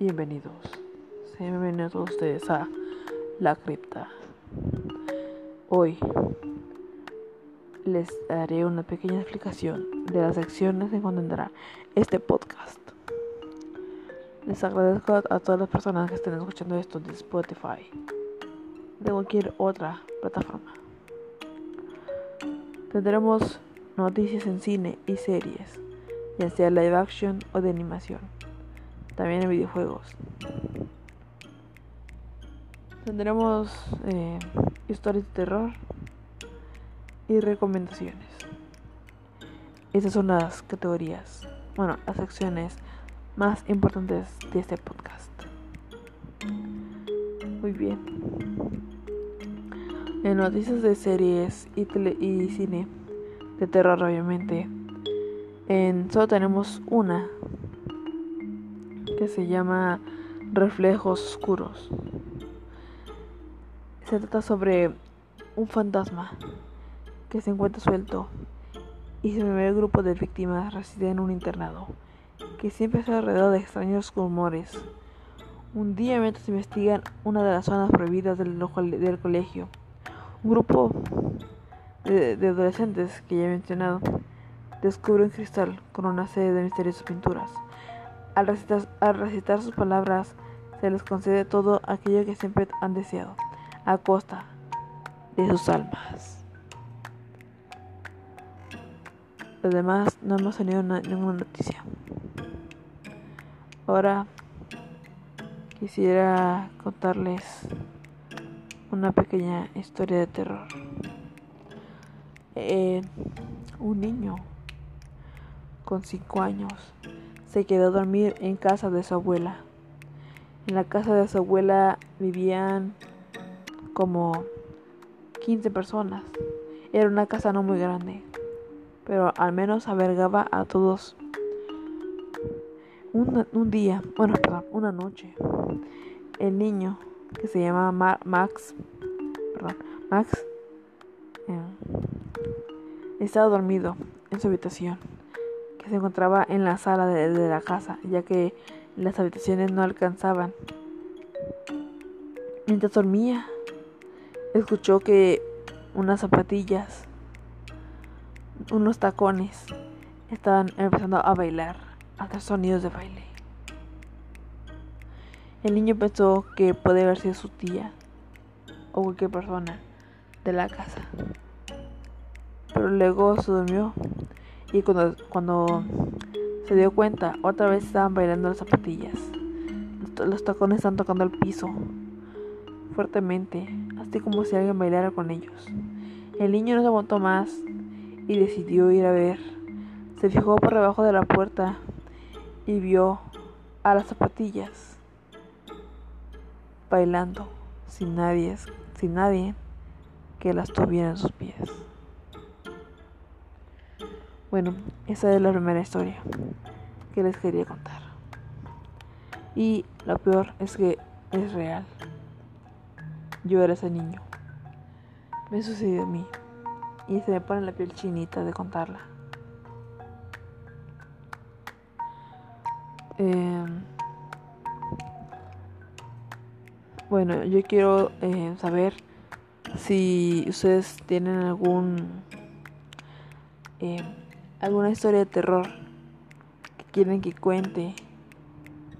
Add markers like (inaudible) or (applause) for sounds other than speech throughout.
Bienvenidos, sean bienvenidos ustedes a La Cripta. Hoy les daré una pequeña explicación de las secciones que contendrá este podcast. Les agradezco a todas las personas que estén escuchando esto de Spotify, de cualquier otra plataforma. Tendremos noticias en cine y series, ya sea live action o de animación también en videojuegos. Tendremos eh, historias de terror y recomendaciones. Estas son las categorías, bueno, las secciones más importantes de este podcast. Muy bien. En noticias de series y, tele y cine de terror, obviamente, en solo tenemos una que se llama Reflejos Oscuros. Se trata sobre un fantasma que se encuentra suelto y ve el grupo de víctimas reside en un internado que siempre está alrededor de extraños rumores. Un día mientras investigan una de las zonas prohibidas del, del colegio, un grupo de, de adolescentes que ya he mencionado descubre un cristal con una serie de misteriosas pinturas. Al recitar, sus palabras, se les concede todo aquello que siempre han deseado, a costa de sus almas. Los demás no hemos tenido ninguna noticia. Ahora quisiera contarles una pequeña historia de terror. Eh, un niño con cinco años se quedó a dormir en casa de su abuela. En la casa de su abuela vivían como 15 personas. Era una casa no muy grande, pero al menos albergaba a todos. Un, día, bueno, perdón, una noche, el niño que se llamaba Max, perdón, Max, eh, estaba dormido en su habitación se encontraba en la sala de, la casa, ya que las habitaciones no alcanzaban. Mientras dormía, escuchó que unas zapatillas, unos tacones, estaban empezando a bailar, a hacer sonidos de baile. El niño pensó que puede haber sido su tía o cualquier persona de la casa. Pero luego se durmió y cuando, cuando se dio cuenta, otra vez estaban bailando las zapatillas. Los, tacones estaban tocando el piso fuertemente, así como si alguien bailara con ellos. El niño no se aguantó más y decidió ir a ver. Se fijó por debajo de la puerta y vio a las zapatillas bailando sin nadie, sin nadie que las tuviera en sus pies. Bueno, esa es la primera historia que les quería contar. Y lo peor es que es real. Yo era ese niño. Me sucedió a mí. Y se me pone la piel chinita de contarla. Em, bueno, yo quiero eh, saber si ustedes tienen algún eh, alguna historia de terror que quieren que cuente,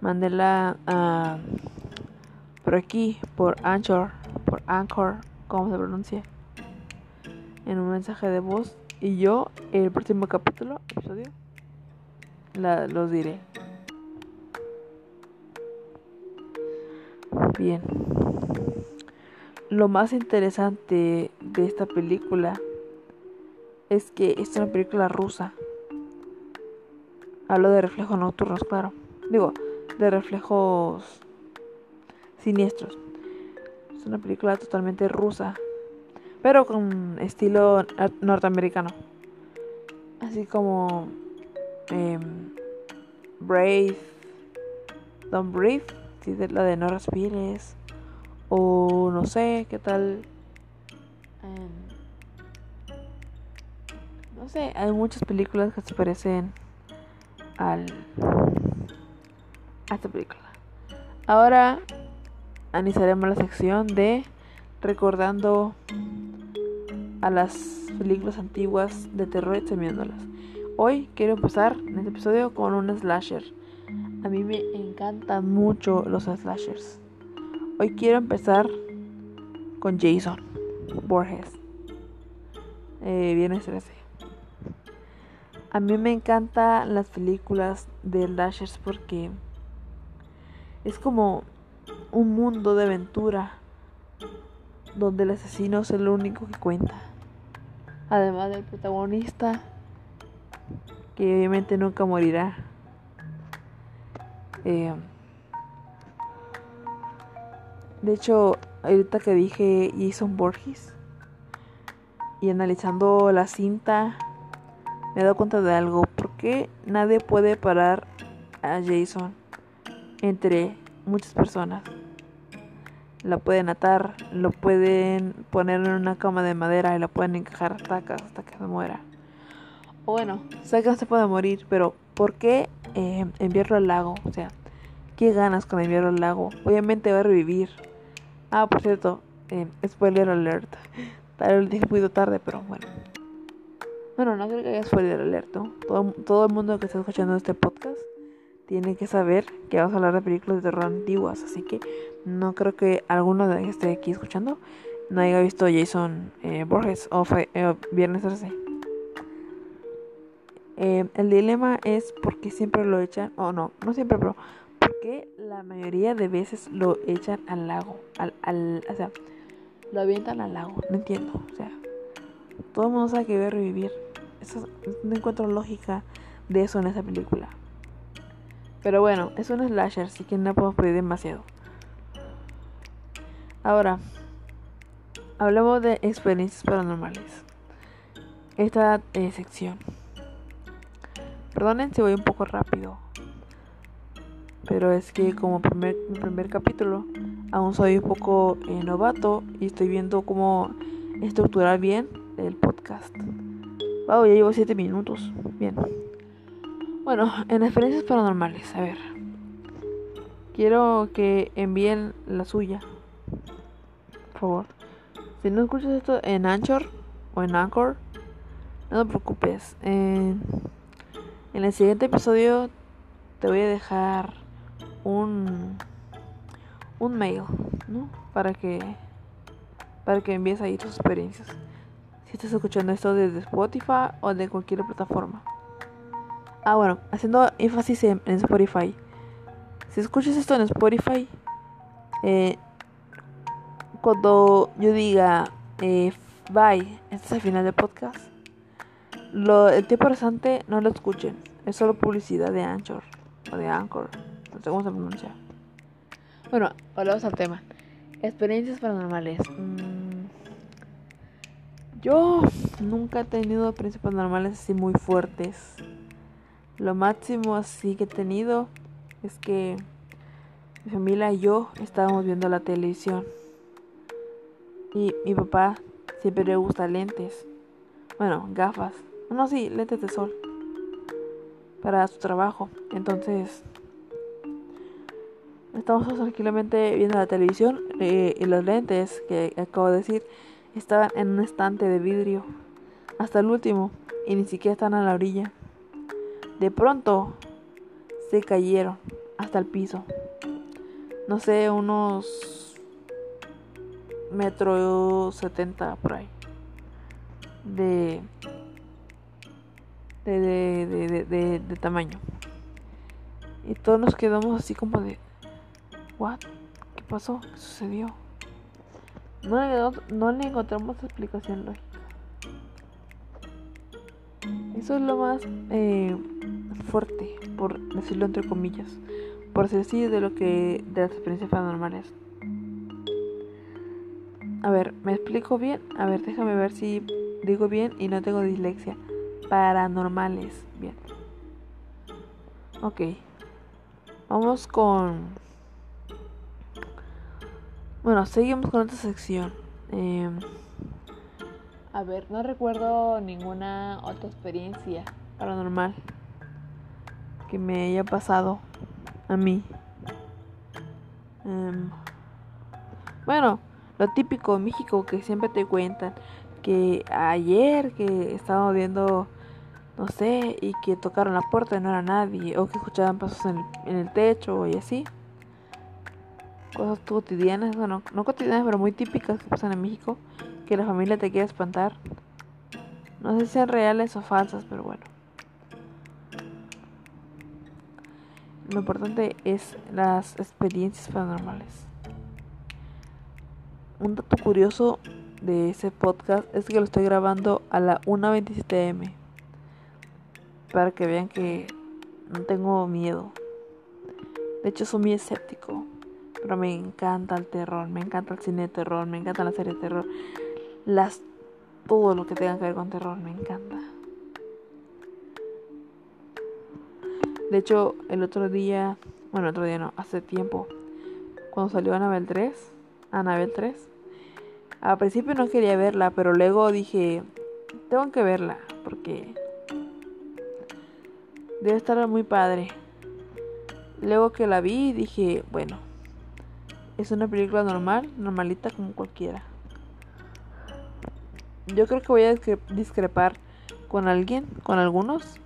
mándela por aquí, por Anchor, por Anchor, como se pronuncia, en un mensaje de voz. Y yo, el próximo capítulo, episodio, la, los diré. Bien. Lo más interesante de esta película es que es una película rusa. Hablo de reflejos nocturnos, claro. Digo, de reflejos siniestros. Es una película totalmente rusa, pero con estilo norteamericano. Así como eh, Brave, Don't Breathe, la de No Respires, o no sé qué tal. Em, no sé, hay muchas películas que se parecen al a esta película. Ahora analizaremos la sección de recordando a las películas antiguas de terror y examinándolas. Hoy quiero empezar en este episodio con un slasher. A mí me encantan mucho los slashers. Hoy quiero empezar con Jason Borges. Eh, viernes 13. A mí me encantan las películas de slashers porque es como un mundo de aventura donde el asesino es el único que cuenta. Además del protagonista, que obviamente nunca morirá. Eh, de hecho, ahorita que dije Jason Borges y analizando la cinta, me he dado cuenta de algo. ¿Por qué nadie puede parar a Jason entre muchas personas? La pueden atar, lo pueden poner en una cama de madera y la pueden encajar hasta, que se muera. O bueno, sé que no se puede morir, pero ¿por qué eh, enviarlo al lago? O sea, ¿qué ganas con enviarlo al lago? Obviamente va a revivir. Ah, por cierto, eh, spoiler alert. (laughs) Tal vez muy tarde, pero bueno. Bueno, no creo que haya spoiler alert, Todo, todo el mundo que está escuchando este podcast tiene que saber que vamos a hablar de películas de terror antiguas, así que no creo que alguno de que esté aquí escuchando no haya visto Jason eh, Borges o eh, Viernes 13. Eh, el dilema es por qué siempre lo echan, o no, no siempre, pero por qué la mayoría de veces lo echan al lago, al, al, o sea, lo avientan al lago, no entiendo, o sea, todo el mundo sabe que debe revivir, no encuentro lógica de eso en esa película. Pero bueno, es un slasher, así que no puedo pedir demasiado. Ahora, hablemos de experiencias paranormales. Esta eh, sección. Perdonen si voy un poco rápido. Pero es que como primer, primer capítulo, aún soy un poco eh, novato y estoy viendo cómo estructurar bien el podcast. Wow, ya llevo 7 minutos. Bien. Bueno, en experiencias paranormales, a ver. Quiero que envíen la suya. Por favor. Si no escuchas esto en Anchor o en Anchor, no te preocupes. En el siguiente episodio te voy a dejar un un mail, ¿no? Para que para que envíes ahí tus experiencias. Si estás escuchando esto desde Spotify o de cualquier plataforma. Ah, bueno, haciendo énfasis en, Spotify. Si escuchas esto en Spotify, eh, cuando yo diga eh, bye, este es el final del podcast, lo, el tiempo restante no lo escuchen. Es solo publicidad de Anchor o de Anchor. No sé cómo se pronuncia. Bueno, volvemos al tema. Experiencias paranormales. Mm, yo nunca he tenido experiencias paranormales así muy fuertes. Lo máximo así que he tenido es que mi familia y yo estábamos viendo la televisión. Y mi papá siempre le gusta lentes. Bueno, gafas. No, sí, lentes de sol. Para su trabajo. Entonces, estamos tranquilamente viendo la televisión. Eh, y los lentes que acabo de decir estaban en un estante de vidrio. Hasta el último. Y ni siquiera están a la orilla. De pronto se cayeron hasta el piso. No sé, unos metro setenta por ahí. De de, de, de, de, tamaño. Y todos nos quedamos así como de, ¿what? ¿Qué pasó? ¿Qué sucedió? No le, encontramos explicación lógica. Eso es lo más eh, fuerte, por decirlo entre comillas, por ser de lo que de las experiencias paranormales. A ver, ¿me explico bien? A ver, déjame ver si digo bien y no tengo dislexia. Paranormales, bien. Ok. Vamos con... Bueno, seguimos con esta sección. Eh... A ver, no recuerdo ninguna otra experiencia paranormal que me haya pasado a mí. Em, bueno, lo típico en México que siempre te cuentan que ayer que estábamos viendo, no sé, y que tocaron la puerta y no era nadie, o que escuchaban pasos en el, en el techo y así. Cosas cotidianas, bueno, no cotidianas, pero muy típicas que pasan en México, que la familia te quiere espantar. No sé si sean reales o falsas, pero bueno. Lo importante es las experiencias paranormales. Un dato curioso de ese podcast es que lo estoy grabando a la 1.27 m. Para que vean que no tengo miedo. De hecho, soy muy escéptico. Pero me encanta el terror, me encanta el cine de terror, me encanta la serie de terror. Las, todo lo que tenga que ver con terror, me encanta. De hecho, el otro día, bueno, el otro día no, hace tiempo, cuando salió Anabel 3, Anabel 3, al principio no quería verla, pero luego dije, tengo que verla, porque debe estar muy padre. Luego que la vi, dije, bueno, es una película normal, normalita como cualquiera. Yo creo que voy a discrepar con alguien, con algunos,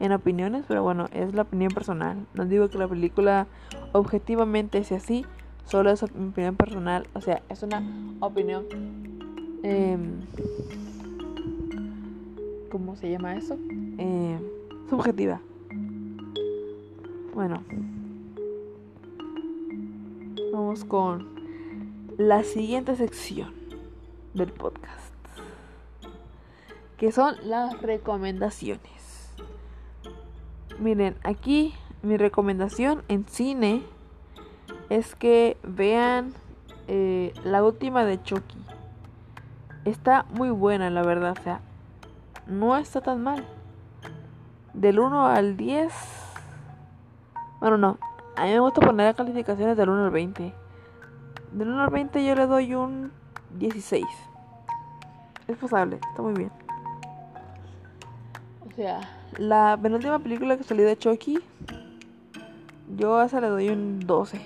en opiniones, pero bueno, es la opinión personal. No digo que la película objetivamente sea así, Solo es mi opinión personal. O sea, es una opinión. Eh, ¿Cómo se llama eso? Eh, subjetiva. Bueno. Vamos con la siguiente sección del podcast. Que son las recomendaciones. Miren, aquí mi recomendación en cine es que vean eh, la última de Chucky. Está muy buena, la verdad. O sea, no está tan mal. Del 1 al 10. Bueno, no. A mí me gusta poner calificaciones del 1 al 20. Del 1 al 20 yo le doy un 16. Es pasable, está muy bien. O sea, la penúltima película que salió de Chucky, yo a esa le doy un 12.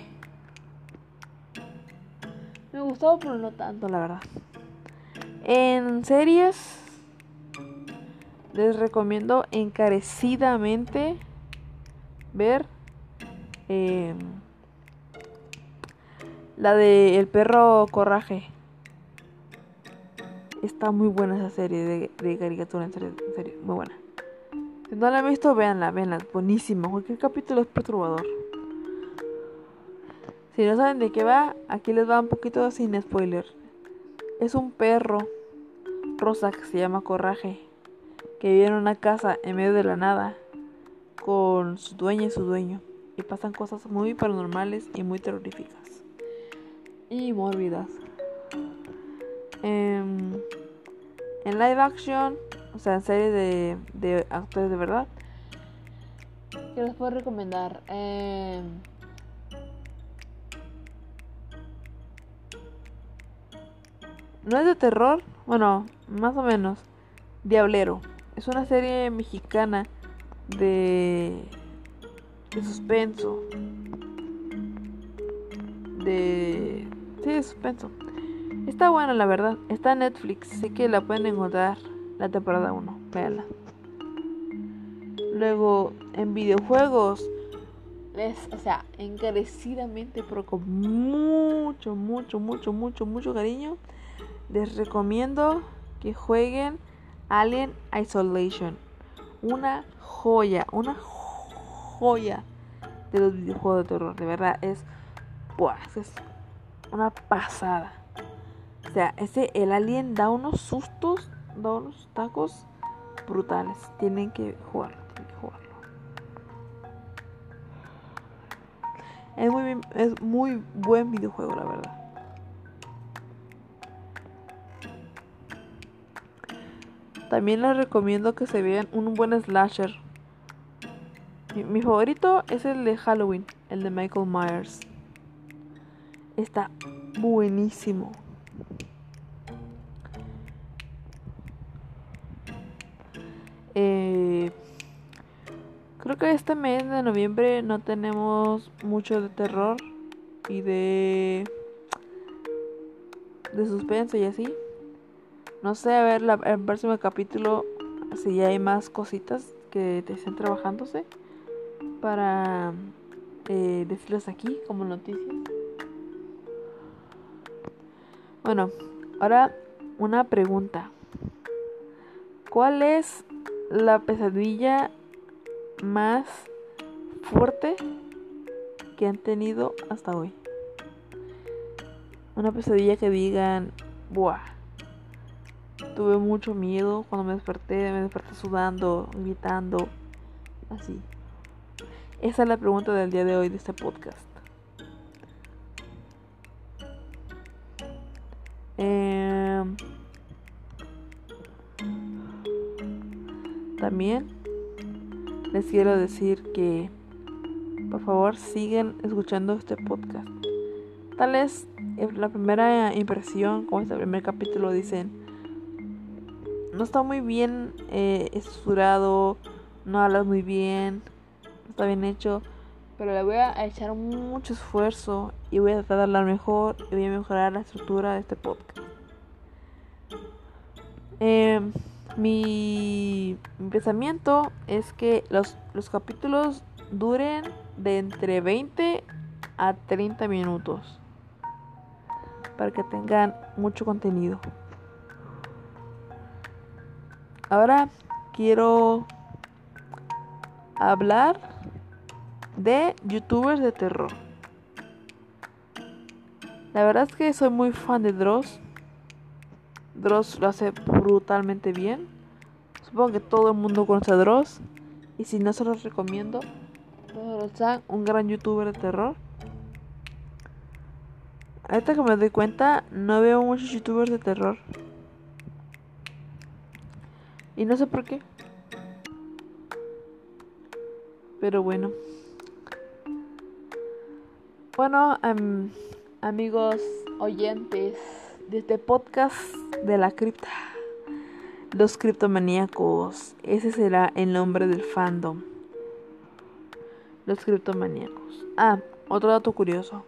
Me gustó, pero no tanto, la verdad. En series, les recomiendo encarecidamente ver eh, la de El perro coraje. Está muy buena esa serie de, caricatura, en serio, muy buena. Si no la han visto, véanla, véanla, buenísima. Cualquier capítulo es perturbador. Si no saben de qué va, aquí les va un poquito sin spoiler. Es un perro rosa que se llama Coraje, que vive en una casa en medio de la nada con su dueña y su dueño. Y pasan cosas muy paranormales y muy terroríficas. Y mórbidas. Em, en live action, o sea, en serie de, de actores de verdad, ¿qué les puedo recomendar? Eh, No es de terror, bueno, más o menos. Diablero. Es una serie mexicana de, de suspenso. De... Sí, de suspenso. Está buena, la verdad. Está en Netflix. Sé que la pueden encontrar la temporada 1. Véanla. Luego, en videojuegos. Es, o sea, encarecidamente, pero con mucho, mucho, mucho, mucho, mucho cariño les recomiendo que jueguen Alien Isolation. Una joya, una joya de los videojuegos de terror. De verdad, es, es una pasada. O sea, ese, el alien da unos sustos, da unos tacos brutales. Tienen que jugarlo, tienen que jugarlo. Es muy, es muy buen videojuego, la verdad. También les recomiendo que se vean un buen slasher. Mi, favorito es el de Halloween, el de Michael Myers. Está buenísimo. Eh, creo que este mes de noviembre no tenemos mucho de terror. y de de suspenso y así. No sé, a ver el próximo capítulo si ya hay más cositas que te estén trabajándose para eh, decirles aquí como noticias. Bueno, ahora una pregunta. ¿Cuál es la pesadilla más fuerte que han tenido hasta hoy? Una pesadilla que digan, buah, tuve mucho miedo cuando me desperté, me desperté sudando, gritando, así. Esa es la pregunta del día de hoy de este podcast. Eh, también les quiero decir que por favor sigan escuchando este podcast. Tal vez la primera impresión, como este primer capítulo, dicen, no está muy bien eh, estructurado, no hablas muy bien, está bien hecho, pero le voy a echar mucho esfuerzo y voy a tratar de hablar mejor y voy a mejorar la estructura de este podcast. Em, mi, mi, pensamiento es que los, los capítulos duren de entre 20 a 30 minutos para que tengan mucho contenido. Ahora quiero hablar de youtubers de terror. La verdad es que soy muy fan de Dross. Dross lo hace brutalmente bien. Supongo que todo el mundo conoce a Dross. Y si no se los recomiendo, Dross un gran youtuber de terror. Ahorita que me doy cuenta, no veo muchos youtubers de terror. Y no sé por qué. Pero bueno. Bueno, amigos oyentes de este podcast de la cripta. Los criptomaníacos. Ese será el nombre del fandom. Los criptomaníacos. Ah, otro dato curioso.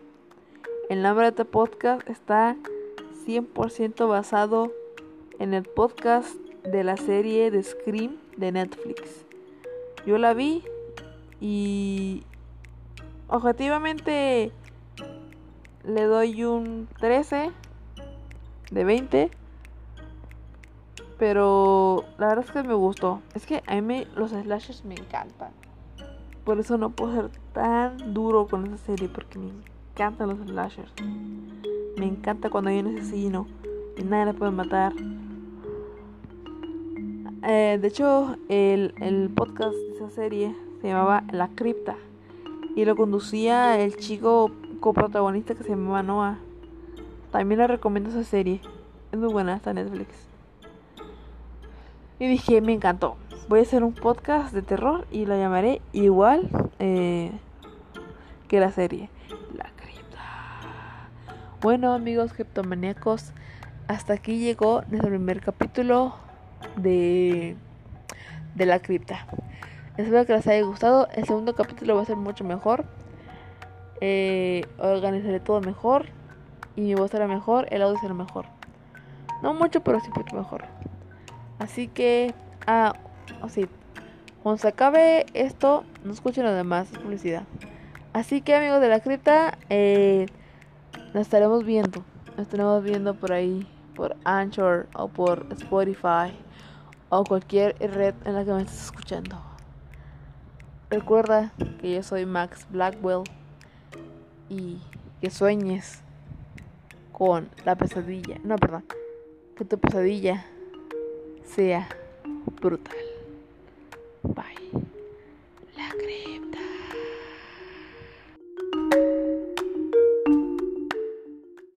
El nombre de este podcast está 100% basado en el podcast de la serie de Scream de Netflix. Yo la vi y objetivamente le doy un 13 de 20. Pero la verdad es que me gustó. Es que a mí los slashers me encantan. Por eso no puedo ser tan duro con esa serie porque me encantan los slashers. Me encanta cuando hay un asesino y nadie le puede matar. Eh, de hecho, el, el podcast de esa serie se llamaba La Cripta y lo conducía el chico coprotagonista que se llamaba Noah. También le recomiendo esa serie. Es muy buena, está Netflix. Y dije, me encantó. Voy a hacer un podcast de terror y lo llamaré igual eh, que la serie. Bueno amigos criptomaníacos, hasta aquí llegó nuestro primer capítulo de, de la cripta. Espero que les haya gustado. El segundo capítulo va a ser mucho mejor. Eh, organizaré todo mejor. Y mi voz será mejor. El audio será mejor. No mucho, pero sí mucho mejor. Así que, ah, así. Cuando se acabe esto, no escuchen lo demás, es publicidad. Así que amigos de la cripta, eh, nos estaremos viendo. Nos estaremos viendo por ahí, por Anchor o por Spotify o cualquier red en la que me estés escuchando. Recuerda que yo soy Max Blackwell y que sueñes con la pesadilla. No, perdón. Que tu pesadilla sea brutal. Bye. La crema.